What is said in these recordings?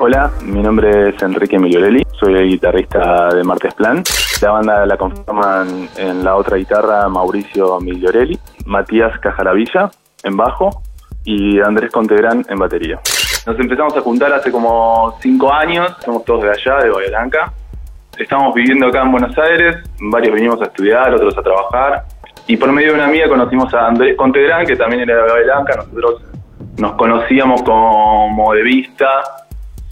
Hola, mi nombre es Enrique Migliorelli, soy el guitarrista de Martes Plan. La banda la conforman en la otra guitarra Mauricio Migliorelli, Matías Cajaravilla en bajo y Andrés Contegrán en batería. Nos empezamos a juntar hace como cinco años, somos todos de allá, de Bahía. Estamos viviendo acá en Buenos Aires, varios vinimos a estudiar, otros a trabajar. Y por medio de una amiga conocimos a Andrés Contegrán, que también era de Bahía. Nosotros nos conocíamos como de vista,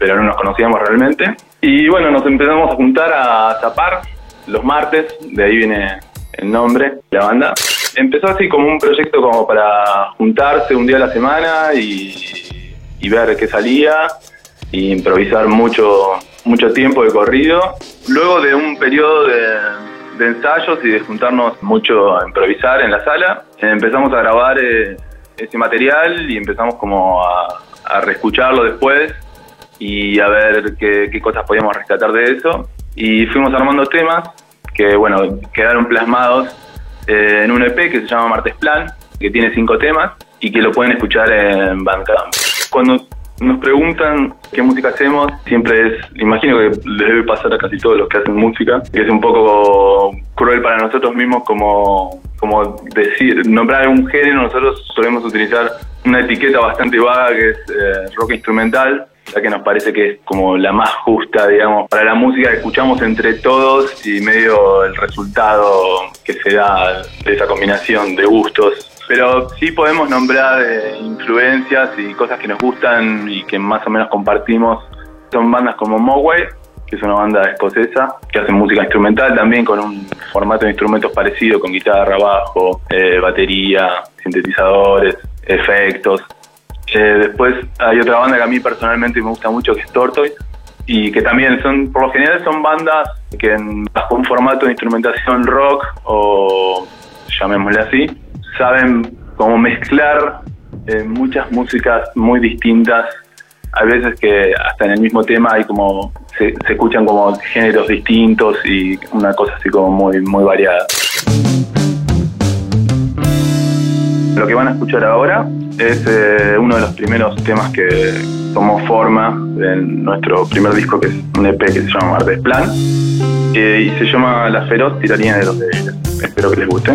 pero no nos conocíamos realmente. Y bueno, nos empezamos a juntar a zapar los martes, de ahí viene el nombre la banda. Empezó así como un proyecto como para juntarse un día a la semana y, ver qué salía, y improvisar mucho, mucho tiempo de corrido. Luego de un periodo de, de ensayos y de juntarnos mucho a improvisar en la sala, empezamos a grabar eh, ese material y empezamos como a, a reescucharlo después y a ver qué, qué cosas podíamos rescatar de eso. Y fuimos armando temas que, bueno, quedaron plasmados eh, en un EP que se llama Martes Plan, que tiene cinco temas y que lo pueden escuchar en Bandcamp. Cuando nos preguntan qué música hacemos, siempre es, imagino que les debe pasar a casi todos los que hacen música, que es un poco cruel para nosotros mismos como, como decir, nombrar un género, nosotros solemos utilizar una etiqueta bastante vaga que es eh, rock instrumental, ya que nos parece que es como la más justa, digamos, para la música que escuchamos entre todos y medio el resultado que se da de esa combinación de gustos. Pero sí podemos nombrar eh, influencias y cosas que nos gustan y que más o menos compartimos. Son bandas como Mogwai, que es una banda escocesa, que hace música instrumental también con un formato de instrumentos parecido, con guitarra, bajo, eh, batería, sintetizadores, efectos. Eh, después hay otra banda que a mí personalmente me gusta mucho, que es Tortoise, y que también son, por lo general son bandas que en, bajo un formato de instrumentación rock o llamémosle así, saben cómo mezclar eh, muchas músicas muy distintas. Hay veces que hasta en el mismo tema hay como se, se escuchan como géneros distintos y una cosa así como muy muy variada. Lo que van a escuchar ahora es eh, uno de los primeros temas que tomó forma en nuestro primer disco, que es un EP que se llama Martes Plan, eh, y se llama La Feroz Tiranía de los Débiles. Espero que les guste.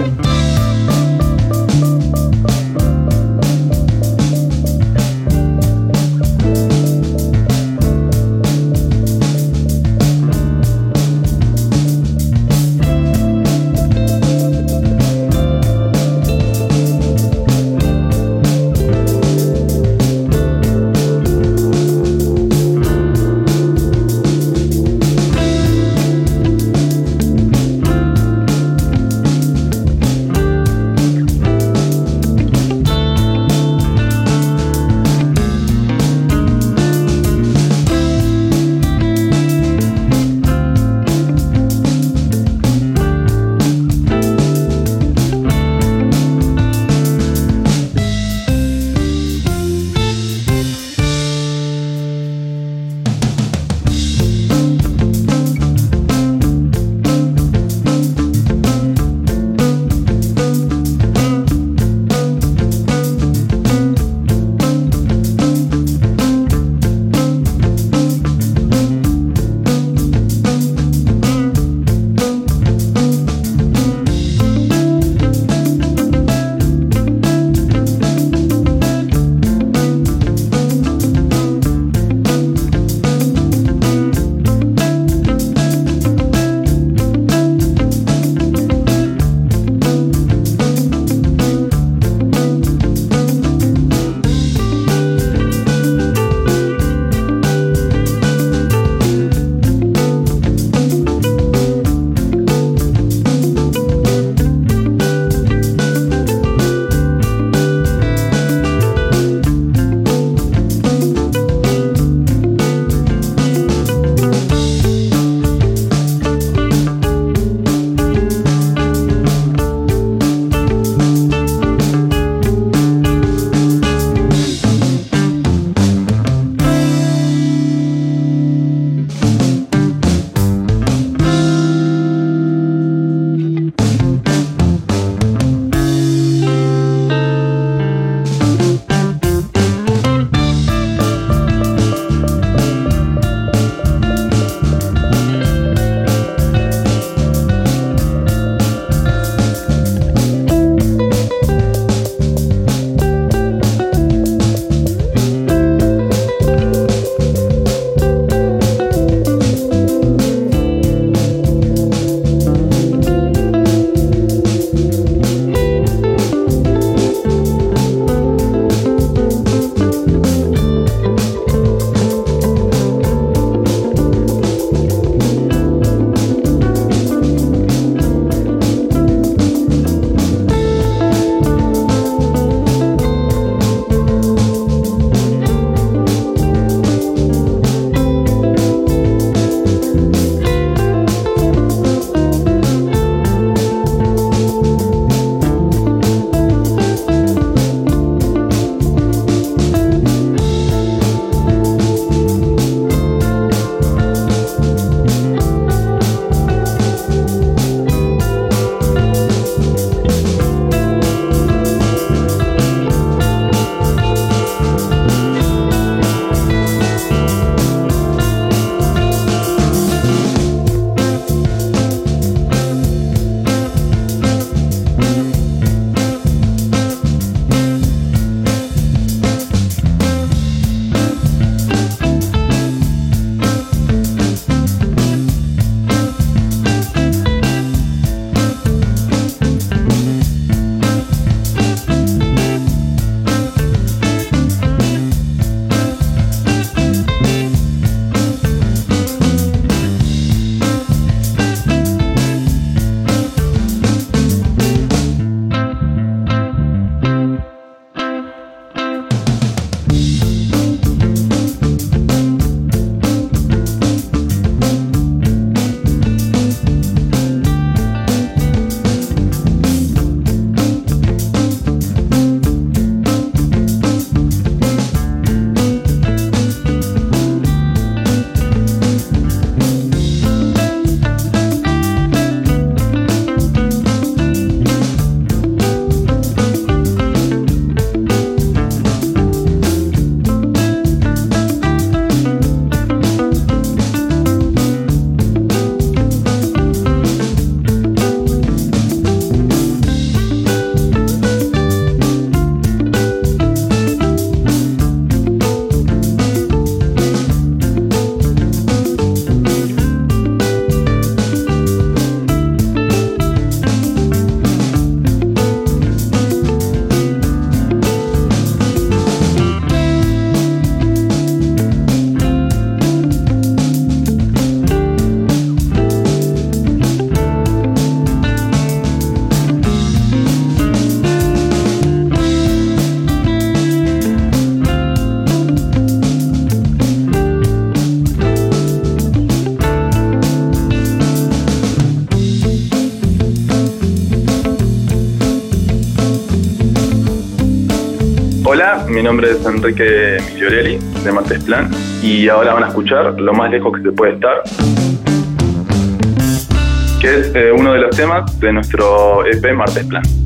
Mi nombre es Enrique Migliorelli de Martes Plan y ahora van a escuchar Lo más lejos que se puede estar, que es eh, uno de los temas de nuestro EP Martes Plan.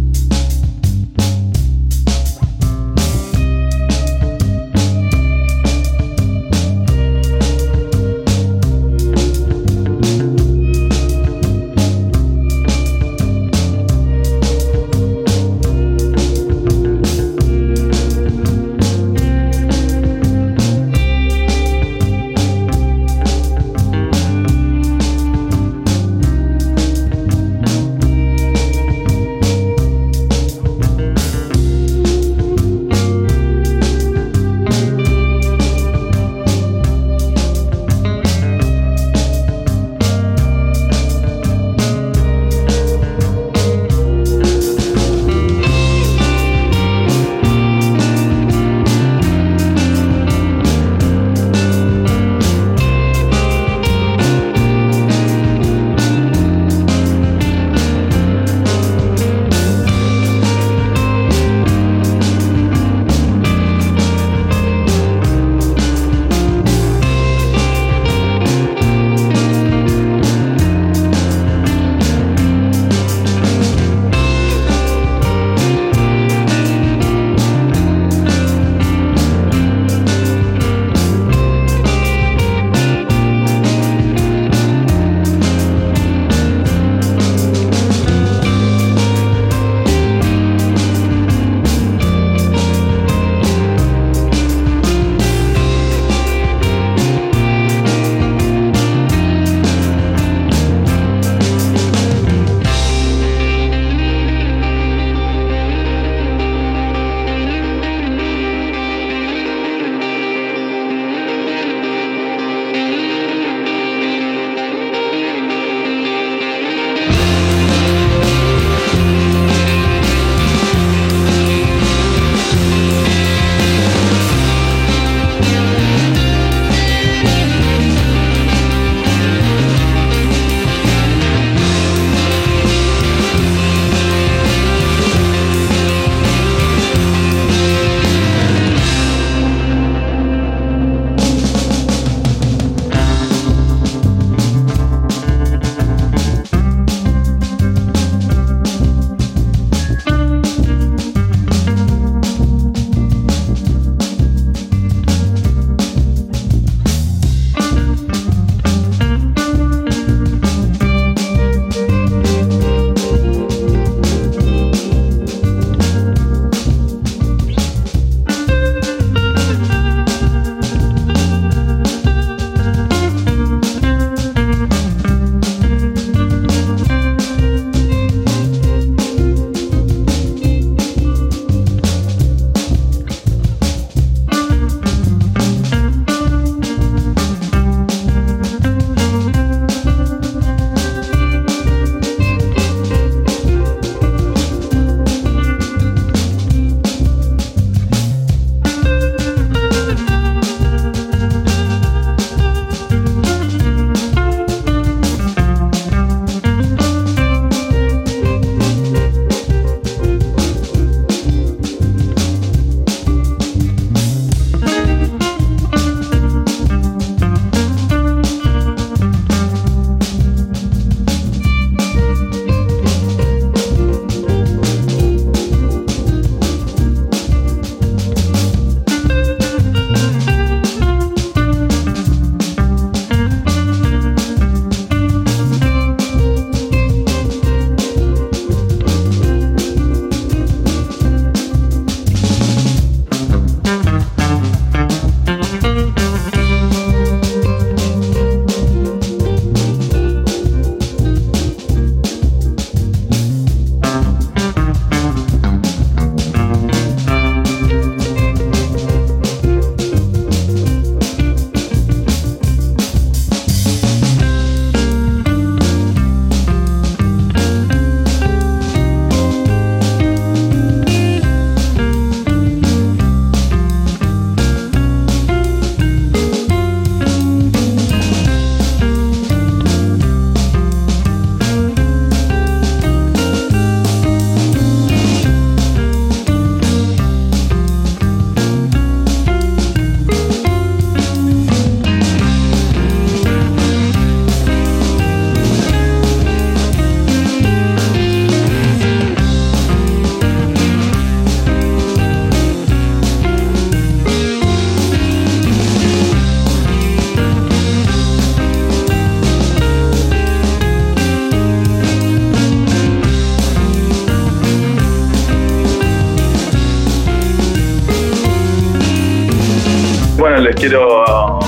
Les quiero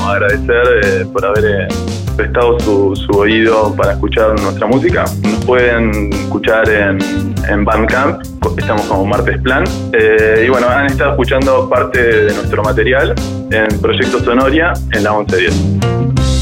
agradecer eh, por haber eh, prestado su, oído para escuchar nuestra música. Nos pueden escuchar en, en Bandcamp, estamos como Martes Plan. Eh, y bueno, han estado escuchando parte de nuestro material en Proyecto Sonoria en la 1110.